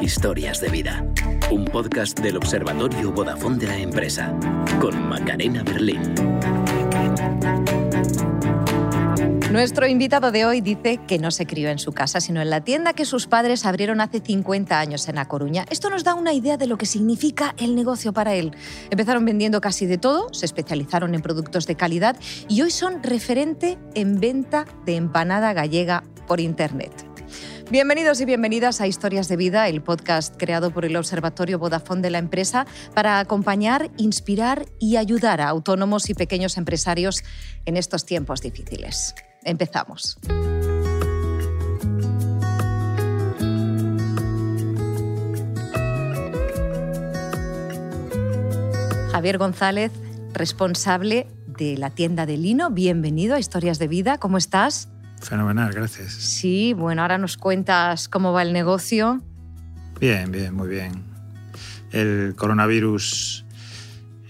Historias de vida. Un podcast del Observatorio Vodafone de la empresa. Con Macarena Berlín. Nuestro invitado de hoy dice que no se crió en su casa, sino en la tienda que sus padres abrieron hace 50 años en A Coruña. Esto nos da una idea de lo que significa el negocio para él. Empezaron vendiendo casi de todo, se especializaron en productos de calidad y hoy son referente en venta de empanada gallega por Internet. Bienvenidos y bienvenidas a Historias de Vida, el podcast creado por el Observatorio Vodafone de la empresa para acompañar, inspirar y ayudar a autónomos y pequeños empresarios en estos tiempos difíciles. Empezamos. Javier González, responsable de la tienda de Lino, bienvenido a Historias de Vida, ¿cómo estás? Fenomenal, gracias. Sí, bueno, ahora nos cuentas cómo va el negocio. Bien, bien, muy bien. El coronavirus,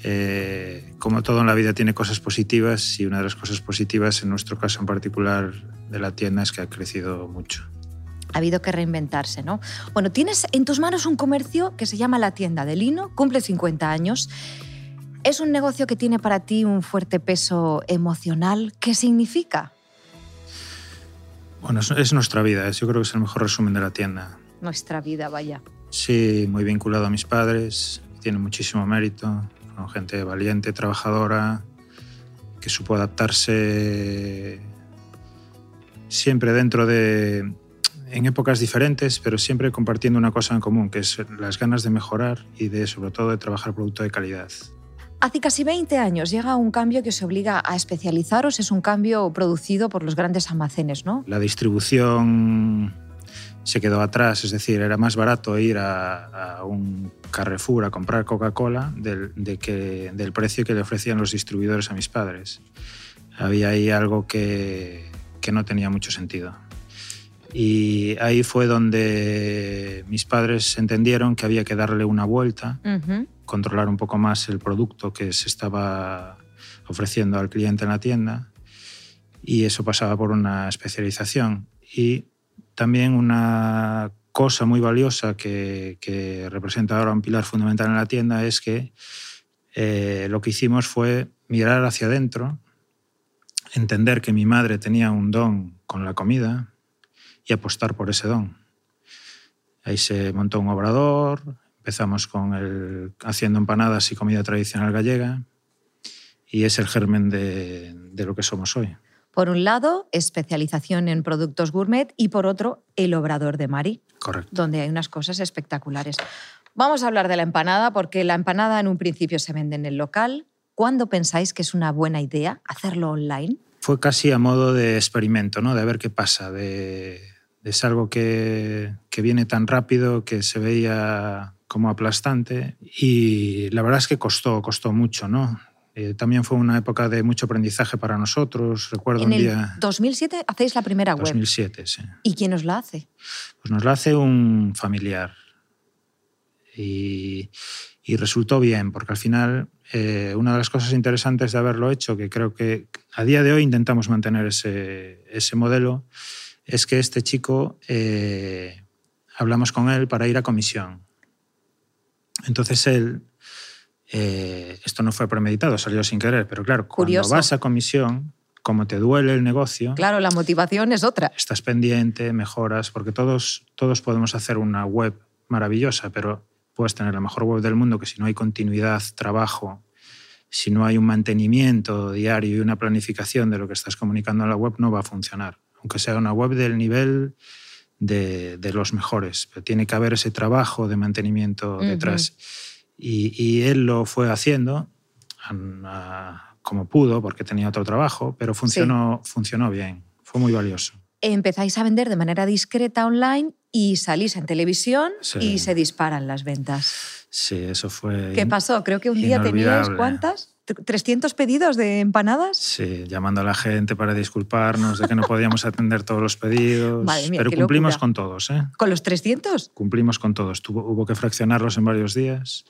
eh, como todo en la vida, tiene cosas positivas y una de las cosas positivas, en nuestro caso en particular de la tienda, es que ha crecido mucho. Ha habido que reinventarse, ¿no? Bueno, tienes en tus manos un comercio que se llama La Tienda de Lino, cumple 50 años. Es un negocio que tiene para ti un fuerte peso emocional. ¿Qué significa? Bueno, es nuestra vida, yo creo que es el mejor resumen de la tienda. Nuestra vida, vaya. Sí, muy vinculado a mis padres, tiene muchísimo mérito, gente valiente, trabajadora, que supo adaptarse siempre dentro de, en épocas diferentes, pero siempre compartiendo una cosa en común, que es las ganas de mejorar y de, sobre todo, de trabajar producto de calidad. Hace casi 20 años llega un cambio que os obliga a especializaros, es un cambio producido por los grandes almacenes, ¿no? La distribución se quedó atrás, es decir, era más barato ir a, un Carrefour a comprar Coca-Cola del, de que, del precio que le ofrecían los distribuidores a mis padres. Había ahí algo que, que no tenía mucho sentido. Y ahí fue donde mis padres entendieron que había que darle una vuelta, controlar un poco más el producto que se estaba ofreciendo al cliente en la tienda. Y eso pasaba por una especialización. Y también una cosa muy valiosa que, representa ahora un pilar fundamental en la tienda es que eh, lo que hicimos fue mirar hacia adentro, entender que mi madre tenía un don con la comida, y apostar por ese don. Ahí se montó un obrador, empezamos con el, haciendo empanadas y comida tradicional gallega y es el germen de lo que somos hoy. Por un lado, especialización en productos gourmet y por otro, el Obrador de Mari. Correcto. Donde hay unas cosas espectaculares. Vamos a hablar de la empanada porque la empanada en un principio se vende en el local. ¿Cuándo pensáis que es una buena idea hacerlo online? Fue casi a modo de experimento, ¿no? De ver qué pasa, de, es algo que, que, viene tan rápido que se veía como aplastante y la verdad es que costó, costó mucho, ¿no? Eh, también fue una época de mucho aprendizaje para nosotros. Recuerdo en un día. el 2007 hacéis la primera web. 2007, sí. ¿Y quién os la hace? Pues nos la hace un familiar. Y, y resultó bien, porque al final eh, una de las cosas interesantes de haberlo hecho, que creo que a día de hoy intentamos mantener ese, ese modelo, es que este chico, eh, hablamos con él para ir a comisión. Entonces él, eh, esto no fue premeditado, salió sin querer, pero claro, Curioso. cuando vas a comisión, como te duele el negocio... Claro, la motivación es otra. Estás pendiente, mejoras, porque todos, todos podemos hacer una web maravillosa, pero puedes tener la mejor web del mundo que si no hay continuidad, trabajo, si no hay un mantenimiento diario y una planificación de lo que estás comunicando en la web, no va a funcionar aunque sea una web del nivel de, de los mejores. Pero tiene que haber ese trabajo de mantenimiento detrás. Uh -huh. Y, y, él lo fue haciendo a, como pudo, porque tenía otro trabajo, pero funcionó, sí. funcionó bien, fue muy valioso. Empezáis a vender de manera discreta online y salís en televisión sí. y se disparan las ventas. Sí, eso fue. ¿Qué pasó? Creo que un día teníais cuántas? ¿300 pedidos de empanadas? Sí, llamando a la gente para disculparnos de que no podíamos atender todos los pedidos. Madre mía, pero cumplimos locura. con todos. ¿eh? ¿Con los 300? Cumplimos con todos. Tuvo, hubo que fraccionarlos en varios días.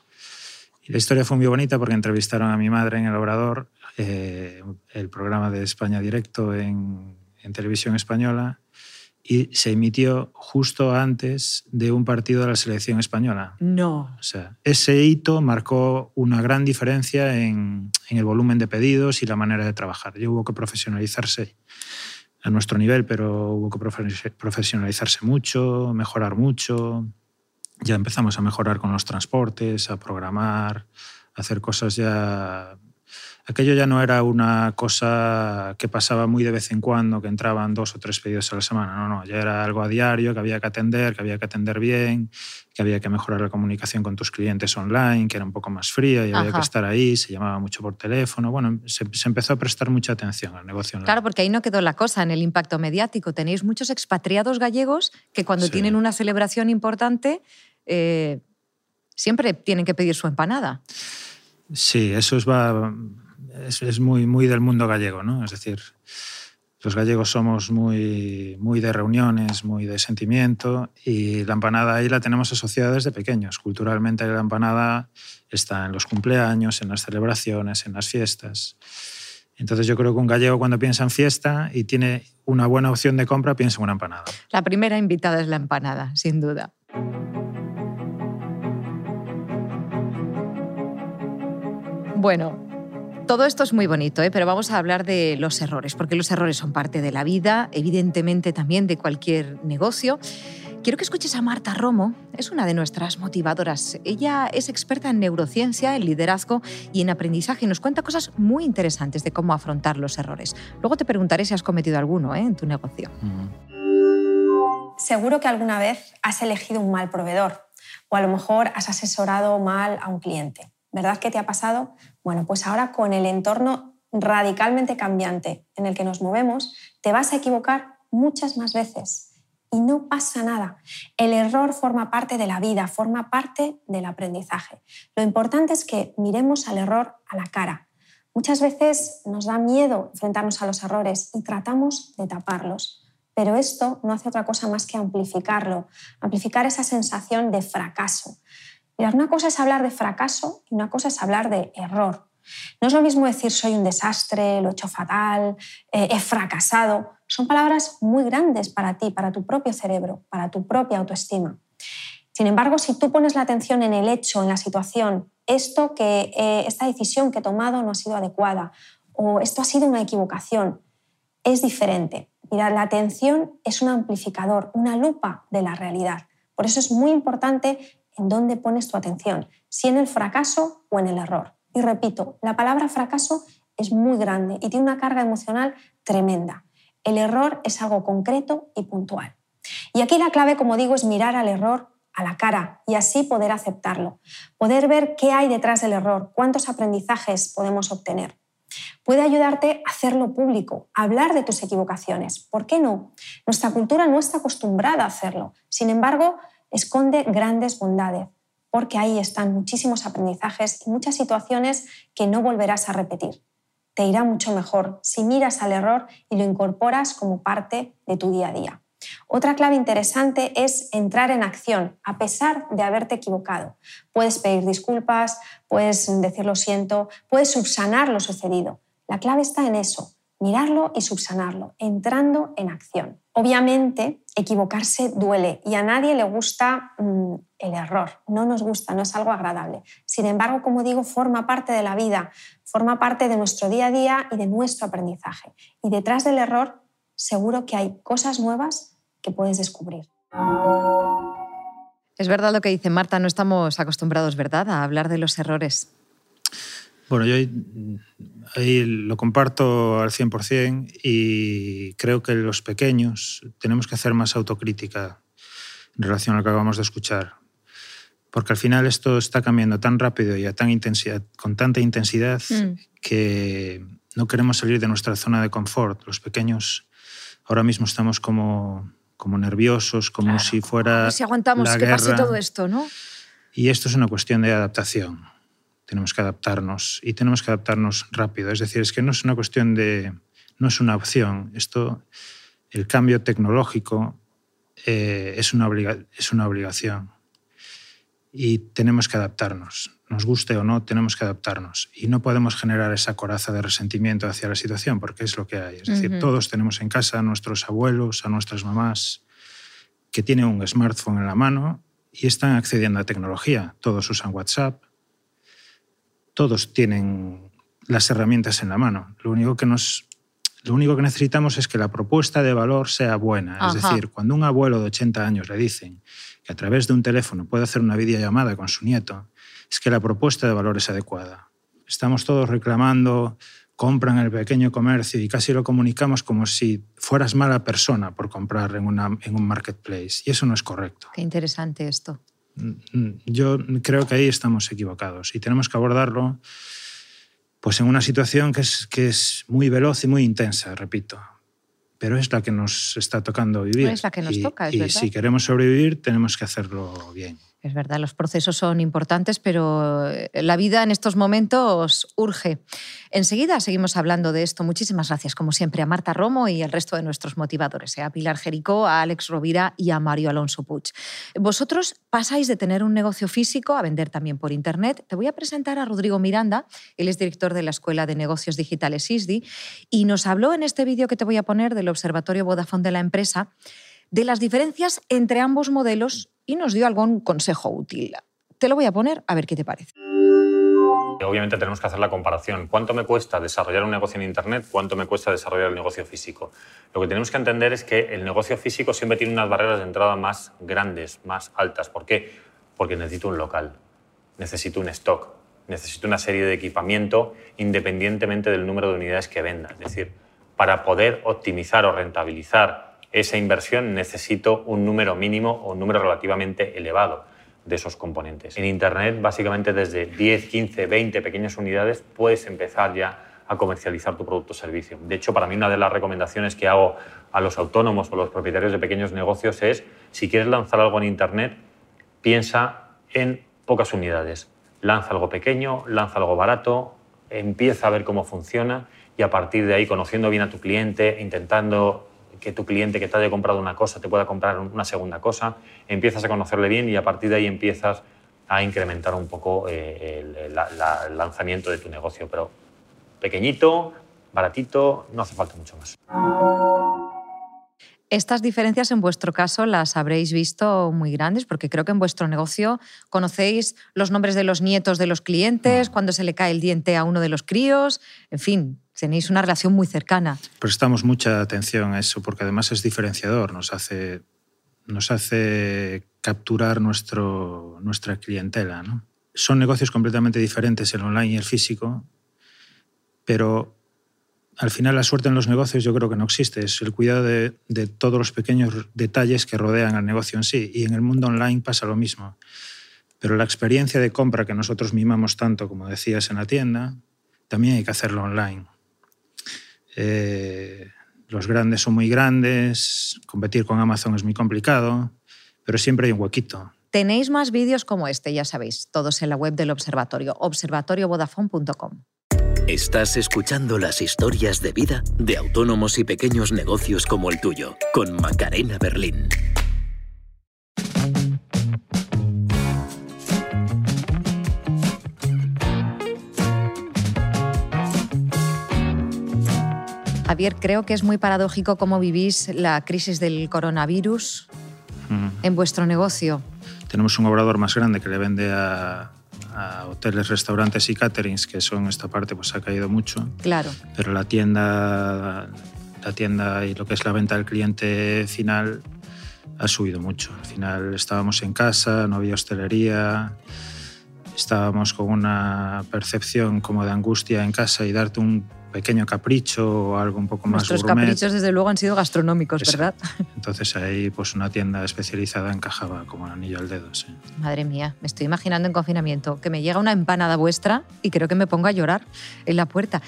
Y la historia fue muy bonita porque entrevistaron a mi madre en el obrador eh, el programa de España Directo en, en televisión española y se emitió justo antes de un partido de la selección española. No. O sea, ese hito marcó una gran diferencia en, en, el volumen de pedidos y la manera de trabajar. Y hubo que profesionalizarse a nuestro nivel, pero hubo que profesionalizarse mucho, mejorar mucho. Ya empezamos a mejorar con los transportes, a programar, a hacer cosas ya aquello ya no era una cosa que pasaba muy de vez en cuando, que entraban dos o tres pedidos a la semana, no, no, ya era algo a diario que había que atender, que había que atender bien, que había que mejorar la comunicación con tus clientes online, que era un poco más fría y había que estar ahí, se llamaba mucho por teléfono, bueno, se, empezó a prestar mucha atención al negocio online. Claro, porque ahí no quedó la cosa en el impacto mediático. Tenéis muchos expatriados gallegos que cuando tienen una celebración importante... Eh, siempre tienen que pedir su empanada. Sí, eso es, va, es, muy, muy del mundo gallego, ¿no? Es decir, los gallegos somos muy, muy de reuniones, muy de sentimiento y la empanada ahí la tenemos asociada desde pequeños. Culturalmente la empanada está en los cumpleaños, en las celebraciones, en las fiestas. Entonces yo creo que un gallego cuando piensa en fiesta y tiene una buena opción de compra, piensa en una empanada. La primera invitada es la empanada, sin duda. Bueno, todo esto es muy bonito, ¿eh? pero vamos a hablar de los errores, porque los errores son parte de la vida, evidentemente también de cualquier negocio. Quiero que escuches a Marta Romo, es una de nuestras motivadoras. Ella es experta en neurociencia, en liderazgo y en aprendizaje y nos cuenta cosas muy interesantes de cómo afrontar los errores. Luego te preguntaré si has cometido alguno ¿eh? en tu negocio. Seguro que alguna vez has elegido un mal proveedor o a lo mejor has asesorado mal a un cliente. ¿Verdad que te ha pasado? Bueno, pues ahora con el entorno radicalmente cambiante en el que nos movemos, te vas a equivocar muchas más veces y no pasa nada. El error forma parte de la vida, forma parte del aprendizaje. Lo importante es que miremos al error a la cara. Muchas veces nos da miedo enfrentarnos a los errores y tratamos de taparlos, pero esto no hace otra cosa más que amplificarlo, amplificar esa sensación de fracaso una cosa es hablar de fracaso y una cosa es hablar de error. No es lo mismo decir soy un desastre, lo he hecho fatal, eh, he fracasado. Son palabras muy grandes para ti, para tu propio cerebro, para tu propia autoestima. Sin embargo, si tú pones la atención en el hecho, en la situación, esto que, eh, esta decisión que he tomado no ha sido adecuada o esto ha sido una equivocación, es diferente. Mira, la atención es un amplificador, una lupa de la realidad. Por eso es muy importante en dónde pones tu atención, si en el fracaso o en el error. Y repito, la palabra fracaso es muy grande y tiene una carga emocional tremenda. El error es algo concreto y puntual. Y aquí la clave, como digo, es mirar al error a la cara y así poder aceptarlo, poder ver qué hay detrás del error, cuántos aprendizajes podemos obtener. Puede ayudarte a hacerlo público, a hablar de tus equivocaciones. ¿Por qué no? Nuestra cultura no está acostumbrada a hacerlo. Sin embargo, esconde grandes bondades, porque ahí están muchísimos aprendizajes y muchas situaciones que no volverás a repetir. Te irá mucho mejor si miras al error y lo incorporas como parte de tu día a día. Otra clave interesante es entrar en acción a pesar de haberte equivocado. Puedes pedir disculpas, puedes decir lo siento, puedes subsanar lo sucedido. La clave está en eso, mirarlo y subsanarlo, entrando en acción. Obviamente, equivocarse duele y a nadie le gusta mm, el error, no nos gusta, no es algo agradable. Sin embargo, como digo, forma parte de la vida, forma parte de nuestro día a día y de nuestro aprendizaje. Y detrás del error, seguro que hay cosas nuevas que puedes descubrir. Es verdad lo que dice Marta, no estamos acostumbrados, ¿verdad?, a hablar de los errores. Bueno, yo ahí, lo comparto al 100% y creo que los pequeños tenemos que hacer más autocrítica en relación a lo que acabamos de escuchar. Porque al final esto está cambiando tan rápido y a tan intensidad, con tanta intensidad mm. que no queremos salir de nuestra zona de confort. Los pequeños ahora mismo estamos como, como nerviosos, como si fuera. si aguantamos la que guerra. pase todo esto, ¿no? Y esto es una cuestión de adaptación tenemos que adaptarnos y tenemos que adaptarnos rápido. Es decir, es que no es una cuestión de, no es una opción. Esto, el cambio tecnológico eh, es, una es una obligación. y tenemos que adaptarnos. Nos guste o no, tenemos que adaptarnos. Y no podemos generar esa coraza de resentimiento hacia la situación, porque es lo que hay. Es decir, todos tenemos en casa a nuestros abuelos, a nuestras mamás, que tienen un smartphone en la mano y están accediendo a tecnología. Todos usan WhatsApp, todos tienen las herramientas en la mano. Lo único que nos lo único que necesitamos es que la propuesta de valor sea buena. Es decir, cuando un abuelo de 80 años le dicen que a través de un teléfono puede hacer una videollamada con su nieto, es que la propuesta de valor es adecuada. Estamos todos reclamando, compran en el pequeño comercio y casi lo comunicamos como si fueras mala persona por comprar en, una, en un marketplace. Y eso no es correcto. Qué interesante esto. Mm, mm, yo creo que ahí estamos equivocados y tenemos que abordarlo pues en una situación que es, que es muy veloz y muy intensa, repito. Pero es la que nos está tocando vivir. Es la que nos toca, es y si queremos sobrevivir, tenemos que hacerlo bien. Es verdad, los procesos son importantes, pero eh, la vida en estos momentos urge. Enseguida seguimos hablando de esto. Muchísimas gracias, como siempre, a Marta Romo y al resto de nuestros motivadores, eh, a Pilar Jericó, a Alex Rovira y a Mario Alonso Puig. Vosotros pasáis de tener un negocio físico a vender también por Internet. Te voy a presentar a Rodrigo Miranda, él es director de la Escuela de Negocios Digitales ISDI, y nos habló en este vídeo que te voy a poner del Observatorio Vodafone de la empresa de las diferencias entre ambos modelos y nos dio algún consejo útil. Te lo voy a poner a ver qué te parece. Obviamente tenemos que hacer la comparación. ¿Cuánto me cuesta desarrollar un negocio en Internet? ¿Cuánto me cuesta desarrollar el negocio físico? Lo que tenemos que entender es que el negocio físico siempre tiene unas barreras de entrada más grandes, más altas. ¿Por qué? Porque necesito un local, necesito un stock, necesito una serie de equipamiento independientemente del número de unidades que venda. Es decir, para poder optimizar o rentabilizar esa inversión necesito un número mínimo o un número relativamente elevado de esos componentes. En Internet, básicamente desde 10, 15, 20 pequeñas unidades puedes empezar ya a comercializar tu producto o servicio. De hecho, para mí una de las recomendaciones que hago a los autónomos o los propietarios de pequeños negocios es, si quieres lanzar algo en Internet, piensa en pocas unidades. Lanza algo pequeño, lanza algo barato, empieza a ver cómo funciona y a partir de ahí, conociendo bien a tu cliente, intentando que tu cliente que te haya comprado una cosa te pueda comprar una segunda cosa, empiezas a conocerle bien y a partir de ahí empiezas a incrementar un poco eh, el, lanzamiento de tu negocio. Pero pequeñito, baratito, no hace falta mucho más. Estas diferencias en vuestro caso las habréis visto muy grandes porque creo que en vuestro negocio conocéis los nombres de los nietos de los clientes, mm. cuando se le cae el diente a uno de los críos, en fin, tenéis una relación muy cercana. Prestamos mucha atención a eso porque además es diferenciador, nos hace, nos hace capturar nuestro, nuestra clientela. ¿no? Son negocios completamente diferentes el online y el físico, pero al final la suerte en los negocios yo creo que no existe, es el cuidado de, de todos los pequeños detalles que rodean al negocio en sí. Y en el mundo online pasa lo mismo. Pero la experiencia de compra que nosotros mimamos tanto, como decías, en la tienda, también hay que hacerlo online. Eh, los grandes son muy grandes, competir con Amazon es muy complicado, pero siempre hay un huequito. Tenéis más vídeos como este, ya sabéis, todos en la web del observatorio, observatoriovodafone.com. Estás escuchando las historias de vida de autónomos y pequeños negocios como el tuyo, con Macarena Berlín. Javier, creo que es muy paradójico cómo vivís la crisis del coronavirus en vuestro negocio. Tenemos un obrador más grande que le vende a, hoteles, restaurantes y caterings, que son esta parte, pues ha caído mucho. Claro. Pero la tienda, la tienda y lo que es la venta del cliente final ha subido mucho. Al final estábamos en casa, no había hostelería, estábamos con una percepción como de angustia en casa y darte un pequeño capricho o algo un poco más Nuestros caprichos, desde luego, han sido gastronómicos, ¿verdad? Entonces ahí pues una tienda especializada encajaba como el anillo al dedo, sí. Madre mía, me estoy imaginando en confinamiento que me llega una empanada vuestra y creo que me pongo a llorar en la puerta.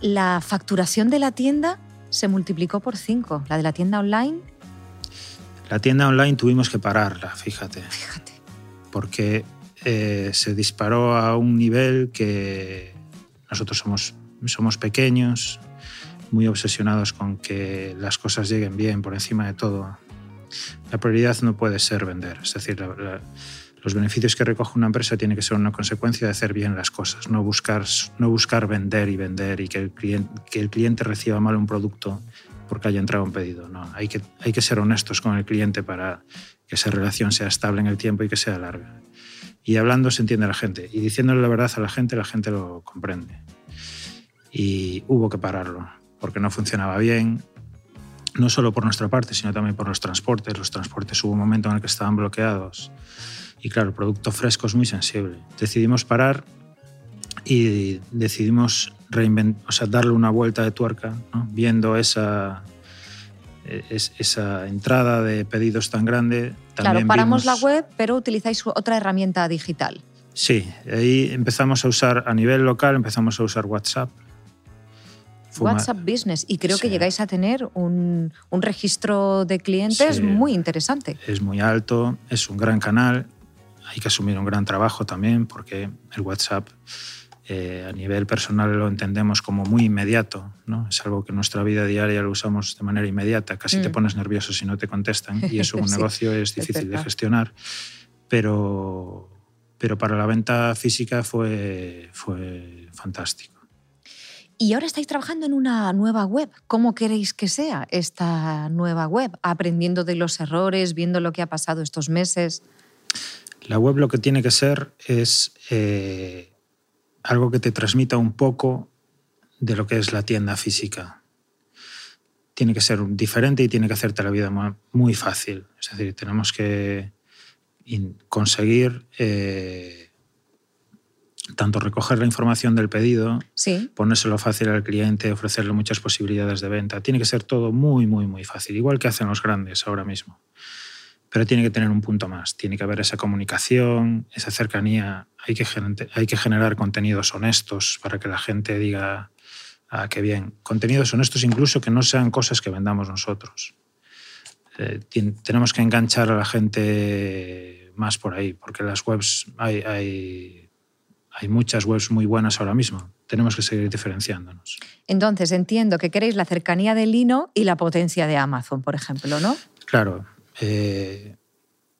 La facturación de la tienda se multiplicó por cinco. ¿La de la tienda online? La tienda online tuvimos que pararla, fíjate. Fíjate. Porque eh, se disparó a un nivel que nosotros somos somos pequeños, muy obsesionados con que las cosas lleguen bien por encima de todo. La prioridad no puede ser vender, es decir, Los beneficios que recoge una empresa tienen que ser una consecuencia de hacer bien las cosas, no buscar, no buscar vender y vender y que el, cliente, reciba mal un producto porque haya entrado un pedido. No, hay que, hay que ser honestos con el cliente para que esa relación sea estable en el tiempo y que sea larga. Y hablando se entiende la gente. Y diciéndole la verdad a la gente, la gente lo comprende. Y hubo que pararlo, porque no funcionaba bien, no solo por nuestra parte, sino también por los transportes. Los transportes hubo un momento en el que estaban bloqueados. Y claro, el producto fresco es muy sensible. Decidimos parar y decidimos o sea, darle una vuelta de tuerca, viendo esa, esa entrada de pedidos tan grande. claro, paramos la web, pero utilizáis otra herramienta digital. Sí, ahí empezamos a usar, a nivel local, empezamos a usar WhatsApp. WhatsApp Business. Y creo que llegáis a tener un, un registro de clientes muy interesante. Es muy alto, es un gran canal. Hay que asumir un gran trabajo también porque el WhatsApp eh, a nivel personal lo entendemos como muy inmediato, ¿no? Es algo que en nuestra vida diaria lo usamos de manera inmediata, casi te mm. pones nervioso si no te contestan y eso un negocio es difícil de gestionar, pero, pero para la venta física fue, fue fantástico. Y ahora estáis trabajando en una nueva web. ¿Cómo queréis que sea esta nueva web? Aprendiendo de los errores, viendo lo que ha pasado estos meses. La web lo que tiene que ser es eh, algo que te transmita un poco de lo que es la tienda física. Tiene que ser diferente y tiene que hacerte la vida muy fácil. Es decir, tenemos que conseguir eh, tanto recoger la información del pedido, ponérselo fácil al cliente, ofrecerle muchas posibilidades de venta. Tiene que ser todo muy, muy, muy fácil, igual que hacen los grandes ahora mismo pero tiene que tener un punto más. Tiene que haber esa comunicación, esa cercanía. Hay que, hay que generar contenidos honestos para que la gente diga, ah, qué bien. Contenidos honestos incluso que no sean cosas que vendamos nosotros. Eh, tenemos que enganchar a la gente más por ahí, porque las webs, hay, hay, hay muchas webs muy buenas ahora mismo. Tenemos que seguir diferenciándonos. Entonces, entiendo que queréis la cercanía de Lino y la potencia de Amazon, por ejemplo, ¿no? Claro, eh,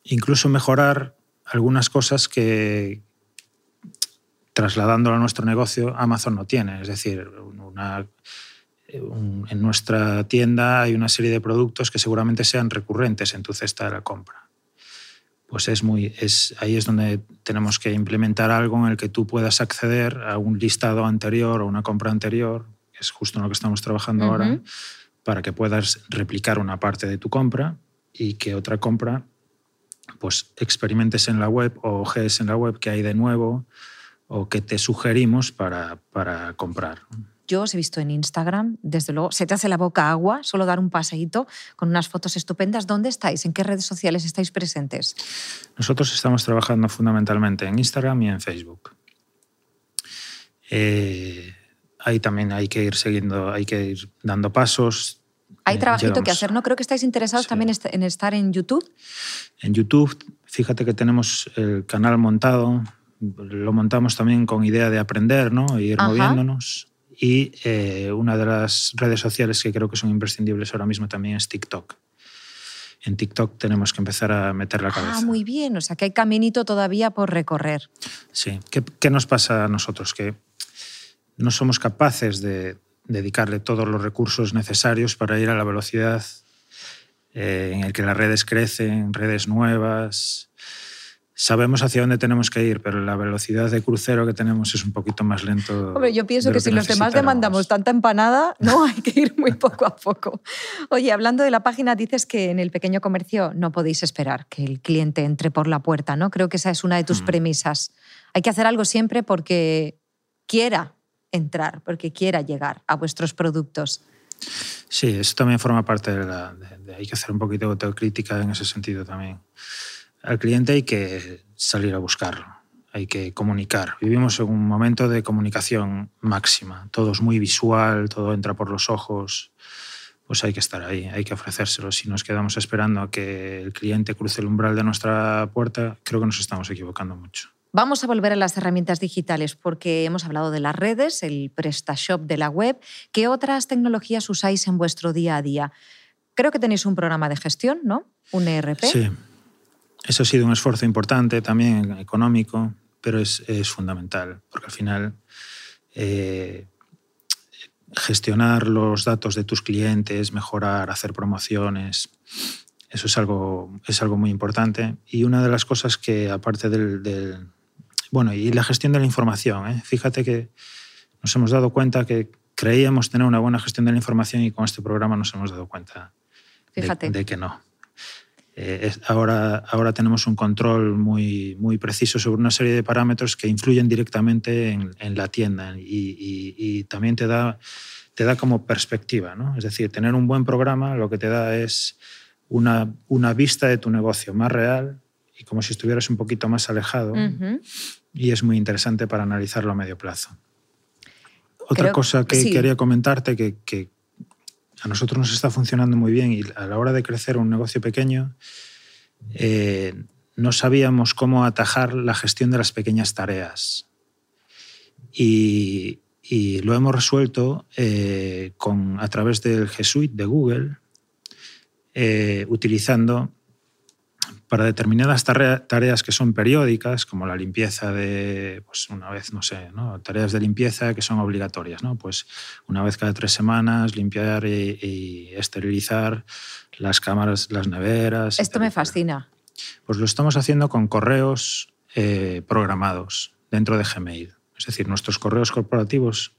incluso mejorar algunas cosas que, trasladándolo a nuestro negocio, Amazon no tiene. Es decir, en nuestra tienda hay una serie de productos que seguramente sean recurrentes en tu cesta de la compra. Pues es muy, es, ahí es donde tenemos que implementar algo en el que tú puedas acceder a un listado anterior o una compra anterior, que es justo en lo que estamos trabajando ahora, para que puedas replicar una parte de tu compra y que otra compra pues experimentes en la web o ojees en la web que hay de nuevo o que te sugerimos para, para comprar. Yo os he visto en Instagram, desde luego, se te hace la boca agua solo dar un paseíto con unas fotos estupendas. ¿Dónde estáis? ¿En qué redes sociales estáis presentes? Nosotros estamos trabajando fundamentalmente en Instagram y en Facebook. Eh, ahí también hay que ir siguiendo, hay que ir dando pasos. Hay eh, trabajito que hacer, ¿no? Creo que estáis interesados también en estar en YouTube. En YouTube, fíjate que tenemos el canal montado, lo montamos también con idea de aprender, ¿no? E ir moviéndonos. Y eh, una de las redes sociales que creo que son imprescindibles ahora mismo también es TikTok. En TikTok tenemos que empezar a meter la ah, cabeza. Ah, muy bien, o sea que hay caminito todavía por recorrer. Sí, ¿qué, qué nos pasa a nosotros? Que no somos capaces de, dedicarle todos los recursos necesarios para ir a la velocidad eh, en el que las redes crecen, redes nuevas. Sabemos hacia dónde tenemos que ir, pero la velocidad de crucero que tenemos es un poquito más lento. Hombre, yo pienso que, si los demás demandamos tanta empanada, no hay que ir muy poco a poco. Oye, hablando de la página, dices que en el pequeño comercio no podéis esperar que el cliente entre por la puerta, ¿no? Creo que esa es una de tus mm. premisas. Hay que hacer algo siempre porque quiera entrar, porque quiera llegar a vuestros productos. Sí, eso también forma parte de la... hay que hacer un poquito de autocrítica en ese sentido también. Al cliente hay que salir a buscarlo, hay que comunicar. Vivimos en un momento de comunicación máxima, todo es muy visual, todo entra por los ojos, pues hay que estar ahí, hay que ofrecérselo. Si nos quedamos esperando a que el cliente cruce el umbral de nuestra puerta, creo que nos estamos equivocando mucho. Vamos a volver a las herramientas digitales porque hemos hablado de las redes, el PrestaShop de la web. ¿Qué otras tecnologías usáis en vuestro día a día? Creo que tenéis un programa de gestión, ¿no? Un ERP. Sí. Eso ha sido un esfuerzo importante también económico, pero es, es fundamental, porque al final eh, gestionar los datos de tus clientes, mejorar, hacer promociones, eso es algo, es algo muy importante. Y una de las cosas que, aparte del... bueno, y la gestión de la información. ¿eh? Fíjate que nos hemos dado cuenta que creíamos tener una buena gestión de la información y con este programa nos hemos dado cuenta de, que no. Eh, ahora, ahora tenemos un control muy, muy preciso sobre una serie de parámetros que influyen directamente en, la tienda y, también te da, te da como perspectiva. ¿no? Es decir, tener un buen programa lo que te da es una, una vista de tu negocio más real y como si estuvieras un poquito más alejado. Y es muy interesante para analizarlo a medio plazo. Otra cosa que quería comentarte que, que, a nosotros nos está funcionando muy bien y a la hora de crecer un negocio pequeño eh, no sabíamos cómo atajar la gestión de las pequeñas tareas. Y, lo hemos resuelto eh, con, a través del G Suite de Google, eh, utilizando para determinadas tareas que son periódicas, como la limpieza de, pues una vez, no sé, tareas de limpieza que son obligatorias, ¿no? pues una vez cada tres semanas limpiar y, esterilizar las cámaras, las neveras. Esto me fascina. Pues lo estamos haciendo con correos eh, programados dentro de Gmail. Es decir, nuestros correos corporativos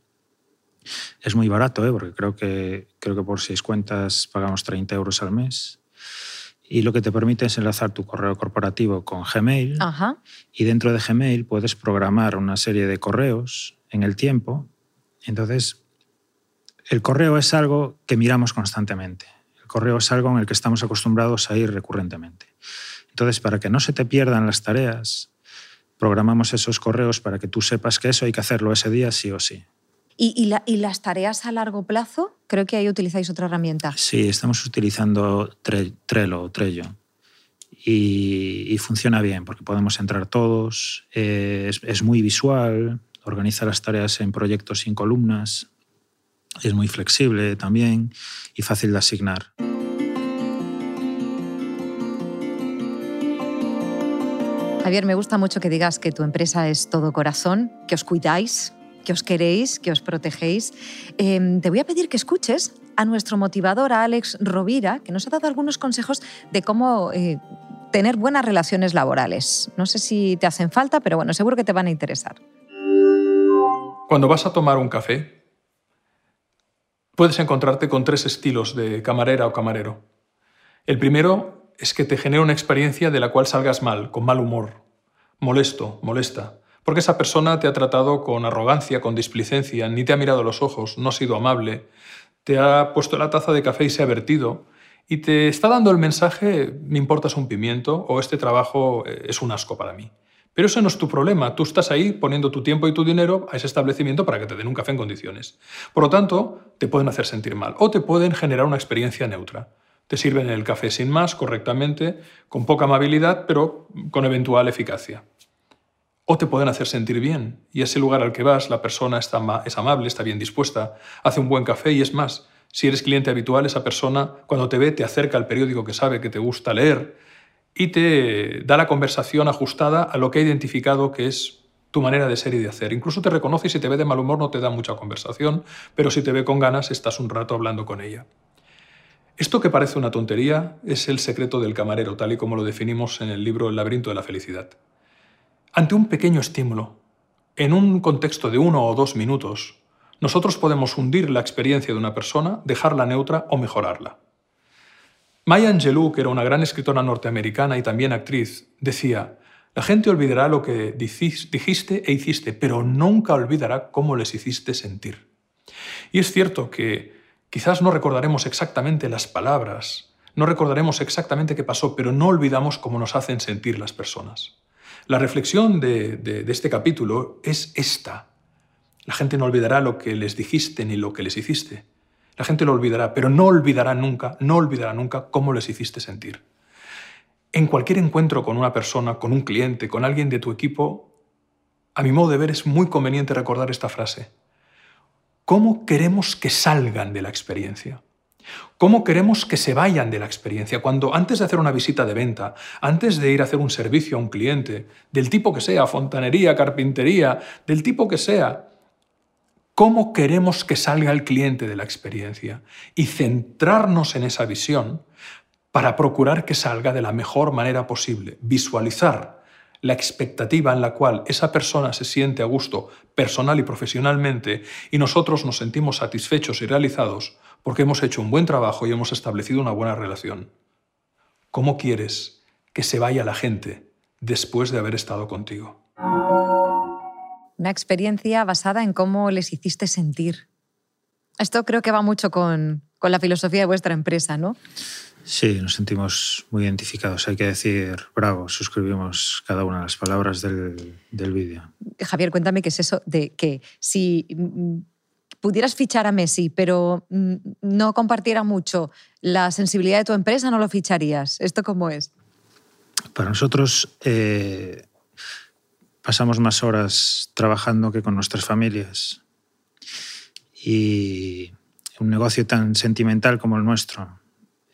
es muy barato, ¿eh? porque creo que, creo que por seis cuentas pagamos 30 euros al mes y lo que te permite es enlazar tu correo corporativo con Gmail y dentro de Gmail puedes programar una serie de correos en el tiempo. Entonces, el correo es algo que miramos constantemente. El correo es algo en el que estamos acostumbrados a ir recurrentemente. Entonces, para que no se te pierdan las tareas, programamos esos correos para que tú sepas que eso hay que hacerlo ese día sí o sí. ¿Y, las tareas a largo plazo? Creo que ahí utilizáis otra herramienta. Sí, estamos utilizando Trello, Trello. Y, funciona bien porque podemos entrar todos, eh, es, muy visual, organiza las tareas en proyectos sin columnas, es muy flexible también y fácil de asignar. Javier, me gusta mucho que digas que tu empresa es todo corazón, que os cuidáis, que os queréis, que os protegéis. Em, te voy a pedir que escuches a nuestro motivador, a Alex Rovira, que nos ha dado algunos consejos de cómo eh, tener buenas relaciones laborales. No sé si te hacen falta, pero bueno, seguro que te van a interesar. Cuando vas a tomar un café, puedes encontrarte con tres estilos de camarera o camarero. El primero es que te genera una experiencia de la cual salgas mal, con mal humor, molesto, molesta porque esa persona te ha tratado con arrogancia, con displicencia, ni te ha mirado los ojos, no ha sido amable, te ha puesto la taza de café y se ha vertido, y te está dando el mensaje, me importas un pimiento o este trabajo eh, es un asco para mí. Pero eso no es tu problema, tú estás ahí poniendo tu tiempo y tu dinero a ese establecimiento para que te den un café en condiciones. Por lo tanto, te pueden hacer sentir mal o te pueden generar una experiencia neutra. Te sirven el café sin más, correctamente, con poca amabilidad, pero con eventual eficacia o te pueden hacer sentir bien. Y ese lugar al que vas, la persona está es amable, está bien dispuesta, hace un buen café y es más, si eres cliente habitual, esa persona cuando te ve te acerca al periódico que sabe que te gusta leer y te da la conversación ajustada a lo que ha identificado que es tu manera de ser y de hacer. Incluso te reconoce y si te ve de mal humor no te da mucha conversación, pero si te ve con ganas estás un rato hablando con ella. Esto que parece una tontería es el secreto del camarero, tal y como lo definimos en el libro El laberinto de la felicidad. Ante un pequeño estímulo, en un contexto de uno o dos minutos, nosotros podemos hundir la experiencia de una persona, dejarla neutra o mejorarla. Maya Angelou, que era una gran escritora norteamericana y también actriz, decía, la gente olvidará lo que dijiste e hiciste, pero nunca olvidará cómo les hiciste sentir. Y es cierto que quizás no recordaremos exactamente las palabras, no recordaremos exactamente qué pasó, pero no olvidamos cómo nos hacen sentir las personas. La reflexión de, este capítulo es esta. La gente no olvidará lo que les dijiste ni lo que les hiciste. La gente lo olvidará, pero no olvidará nunca, no olvidará nunca cómo les hiciste sentir. En cualquier encuentro con una persona, con un cliente, con alguien de tu equipo, a mi modo de ver es muy conveniente recordar esta frase. ¿Cómo queremos que salgan de la experiencia? ¿Cómo queremos que se vayan de la experiencia? Cuando antes de hacer una visita de venta, antes de ir a hacer un servicio a un cliente, del tipo que sea, fontanería, carpintería, del tipo que sea, ¿cómo queremos que salga el cliente de la experiencia? Y centrarnos en esa visión para procurar que salga de la mejor manera posible, visualizar la expectativa en la cual esa persona se siente a gusto personal y profesionalmente y nosotros nos sentimos satisfechos y realizados porque hemos hecho un buen trabajo y hemos establecido una buena relación. ¿Cómo quieres que se vaya la gente después de haber estado contigo? Una experiencia basada en cómo les hiciste sentir. Esto creo que va mucho con, con la filosofía de vuestra empresa, ¿no? Sí, nos sentimos muy identificados. Hay que decir, bravo, suscribimos cada una de las palabras del, del vídeo. Javier, cuéntame qué es eso de que si pudieras fichar a Messi, pero mm, no compartiera mucho la sensibilidad de tu empresa, no lo ficharías. ¿Esto cómo es? Para nosotros eh, pasamos más horas trabajando que con nuestras familias. Y un negocio tan sentimental como el nuestro,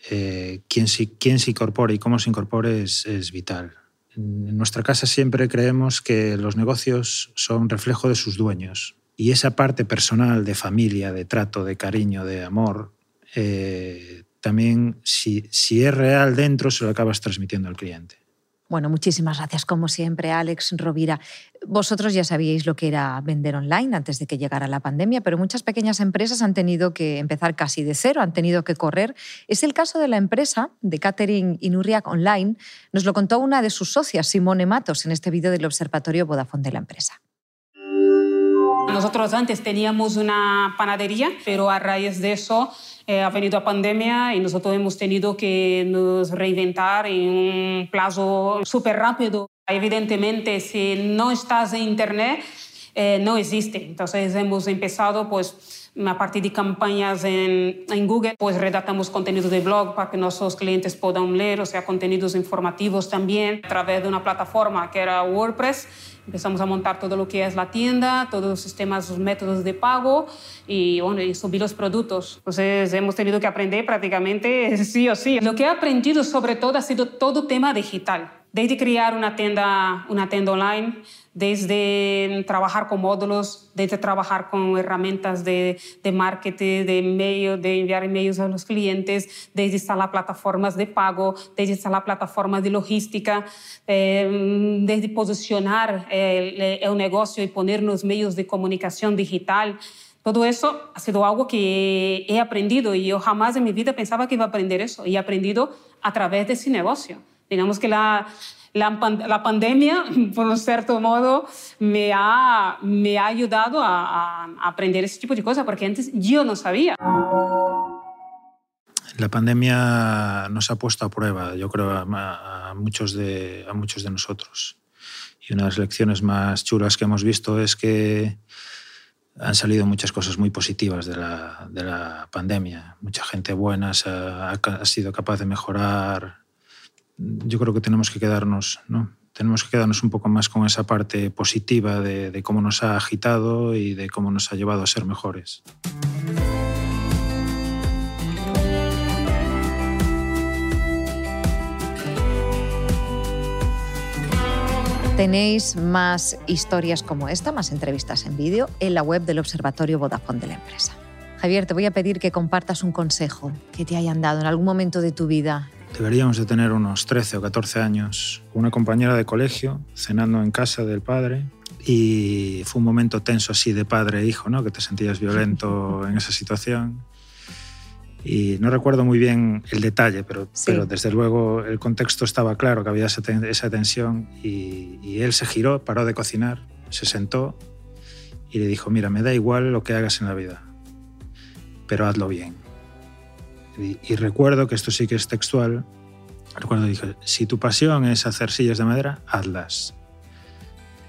eh, quién, quién, se incorpore y cómo se incorpore es, es, vital. En nuestra casa siempre creemos que los negocios son reflejo de sus dueños y esa parte personal de familia, de trato, de cariño, de amor, eh, también si, es real dentro se lo acabas transmitiendo al cliente. Bueno, muchísimas gracias como siempre, Alex Rovira. Vosotros ya sabíais lo que era vender online antes de que llegara la pandemia, pero muchas pequeñas empresas han tenido que empezar casi de cero, han tenido que correr. Es el caso de la empresa de catering Inurriac Online. Nos lo contó una de sus socias, Simone Matos, en este vídeo del Observatorio Vodafone de la empresa. Nosotros antes teníamos una panadería, pero a raíz de eso eh, ha venido la pandemia y nosotros hemos tenido que nos reinventar en un plazo súper rápido. Evidentemente, si no estás en Internet, eh, no existe. Entonces hemos empezado pues a partir de campañas en, en, Google, pues redactamos contenidos de blog para que nuestros clientes puedan leer, o sea, contenidos informativos también a través de una plataforma que era WordPress Empezamos a montar todo lo que es la tienda, todos los sistemas, los métodos de pago y, bueno, y subir los productos. Entonces hemos tenido que aprender prácticamente sí o sí. Lo que he aprendido sobre todo ha sido todo tema digital desde crear una tienda, una tienda online, desde trabajar con módulos, desde trabajar con herramientas de, de marketing, de email, de enviar emails a los clientes, desde instalar plataformas de pago, desde instalar plataformas de logística, eh, desde posicionar el, el negocio y poner los medios de comunicación digital. Todo eso ha sido algo que he aprendido y yo jamás en mi vida pensaba que iba a aprender eso y he aprendido a través de ese negocio. Digamos que la, la, pandemia, por un cierto modo, me ha, me ha ayudado a, aprender ese tipo de cosas, porque antes yo no sabía. La pandemia nos ha puesto a prueba, yo creo, a, muchos, de, a muchos de nosotros. Y una de las lecciones más chulas que hemos visto es que han salido muchas cosas muy positivas de la, de la pandemia. Mucha gente buena ha, ha, sido capaz de mejorar yo creo que tenemos que quedarnos, ¿no? Tenemos que quedarnos un poco más con esa parte positiva de, cómo nos ha agitado y de cómo nos ha llevado a ser mejores. Tenéis más historias como esta, más entrevistas en vídeo, en la web del Observatorio Vodafone de la empresa. Javier, te voy a pedir que compartas un consejo que te hayan dado en algún momento de tu vida Deberíamos de tener unos 13 o 14 años, una compañera de colegio, cenando en casa del padre, y fue un momento tenso así de padre e hijo, ¿no? que te sentías violento en esa situación. Y no recuerdo muy bien el detalle, pero, pero desde luego el contexto estaba claro, que había esa, esa tensión y, y él se giró, paró de cocinar, se sentó y le dijo, mira, me da igual lo que hagas en la vida, pero hazlo bien. Y, recuerdo que esto sí que es textual. Recuerdo dije, si tu pasión es hacer sillas de madera, hazlas.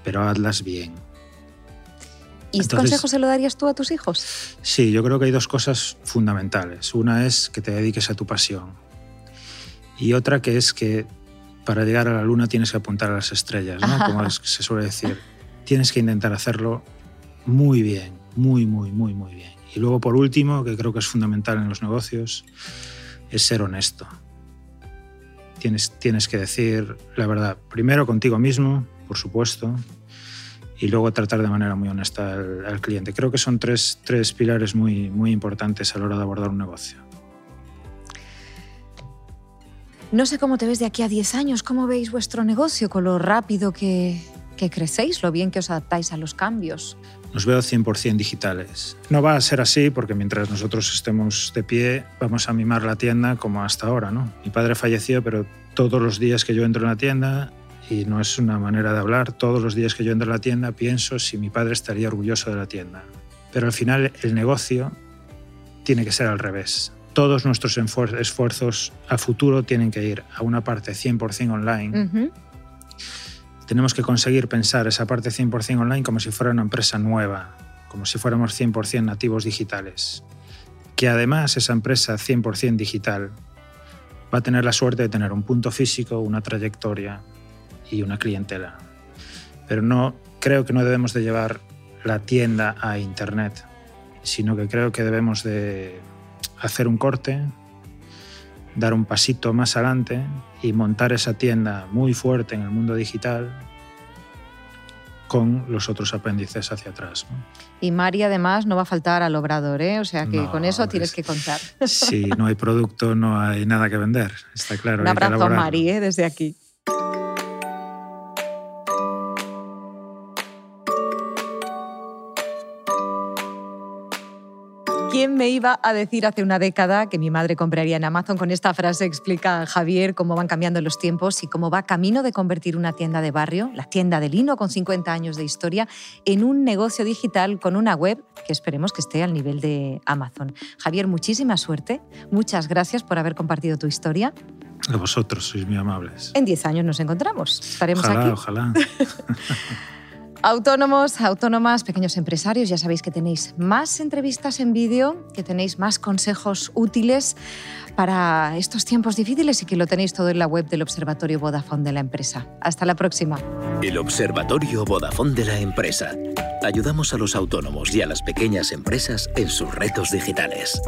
Pero hazlas bien. ¿Y este consejo se lo darías tú a tus hijos? Sí, yo creo que hay dos cosas fundamentales. Una es que te dediques a tu pasión. Y otra que es que para llegar a la luna tienes que apuntar a las estrellas, ¿no? como se suele decir. Tienes que intentar hacerlo muy bien, muy, muy, muy, muy bien. Y luego, por último, que creo que es fundamental en los negocios, es ser honesto. Tienes, tienes que decir la verdad, primero contigo mismo, por supuesto, y luego tratar de manera muy honesta al, cliente. Creo que son tres, tres pilares muy, muy importantes a la hora de abordar un negocio. No sé cómo te ves de aquí a 10 años, cómo veis vuestro negocio, con lo rápido que, que crecéis, lo bien que os adaptáis a los cambios. Nos veo 100% digitales. No va a ser así porque mientras nosotros estemos de pie vamos a mimar la tienda como hasta ahora. ¿no? Mi padre falleció, pero todos los días que yo entro en la tienda, y no es una manera de hablar, todos los días que yo entro en la tienda pienso si mi padre estaría orgulloso de la tienda. Pero al final el negocio tiene que ser al revés todos nuestros esfuerzos a futuro tienen que ir a una parte 100% online. Tenemos que conseguir pensar esa parte 100% online como si fuera una empresa nueva, como si fuéramos 100% nativos digitales. Que además esa empresa 100% digital va a tener la suerte de tener un punto físico, una trayectoria y una clientela. Pero no creo que no debemos de llevar la tienda a internet, sino que creo que debemos de hacer un corte, dar un pasito más adelante y montar esa tienda muy fuerte en el mundo digital con los otros apéndices hacia atrás. ¿no? Y Mari además no va a faltar al obrador, ¿eh? o sea que no, con eso tienes que contar. Si no hay producto, no hay nada que vender, está claro. Un abrazo a Mari ¿eh? desde aquí. Me iba a decir hace una década que mi madre compraría en Amazon? Con esta frase explica Javier cómo van cambiando los tiempos y cómo va camino de convertir una tienda de barrio, la tienda de lino con 50 años de historia, en un negocio digital con una web que esperemos que esté al nivel de Amazon. Javier, muchísima suerte. Muchas gracias por haber compartido tu historia. A vosotros, sois muy amables. En 10 años nos encontramos. Estaremos ojalá, aquí. Ojalá. Autónomos, autónomas, pequeños empresarios, ya sabéis que tenéis más entrevistas en vídeo, que tenéis más consejos útiles para estos tiempos difíciles y que lo tenéis todo en la web del Observatorio Vodafone de la empresa. Hasta la próxima. El Observatorio Vodafone de la empresa. Ayudamos a los autónomos y a las pequeñas empresas en sus retos digitales.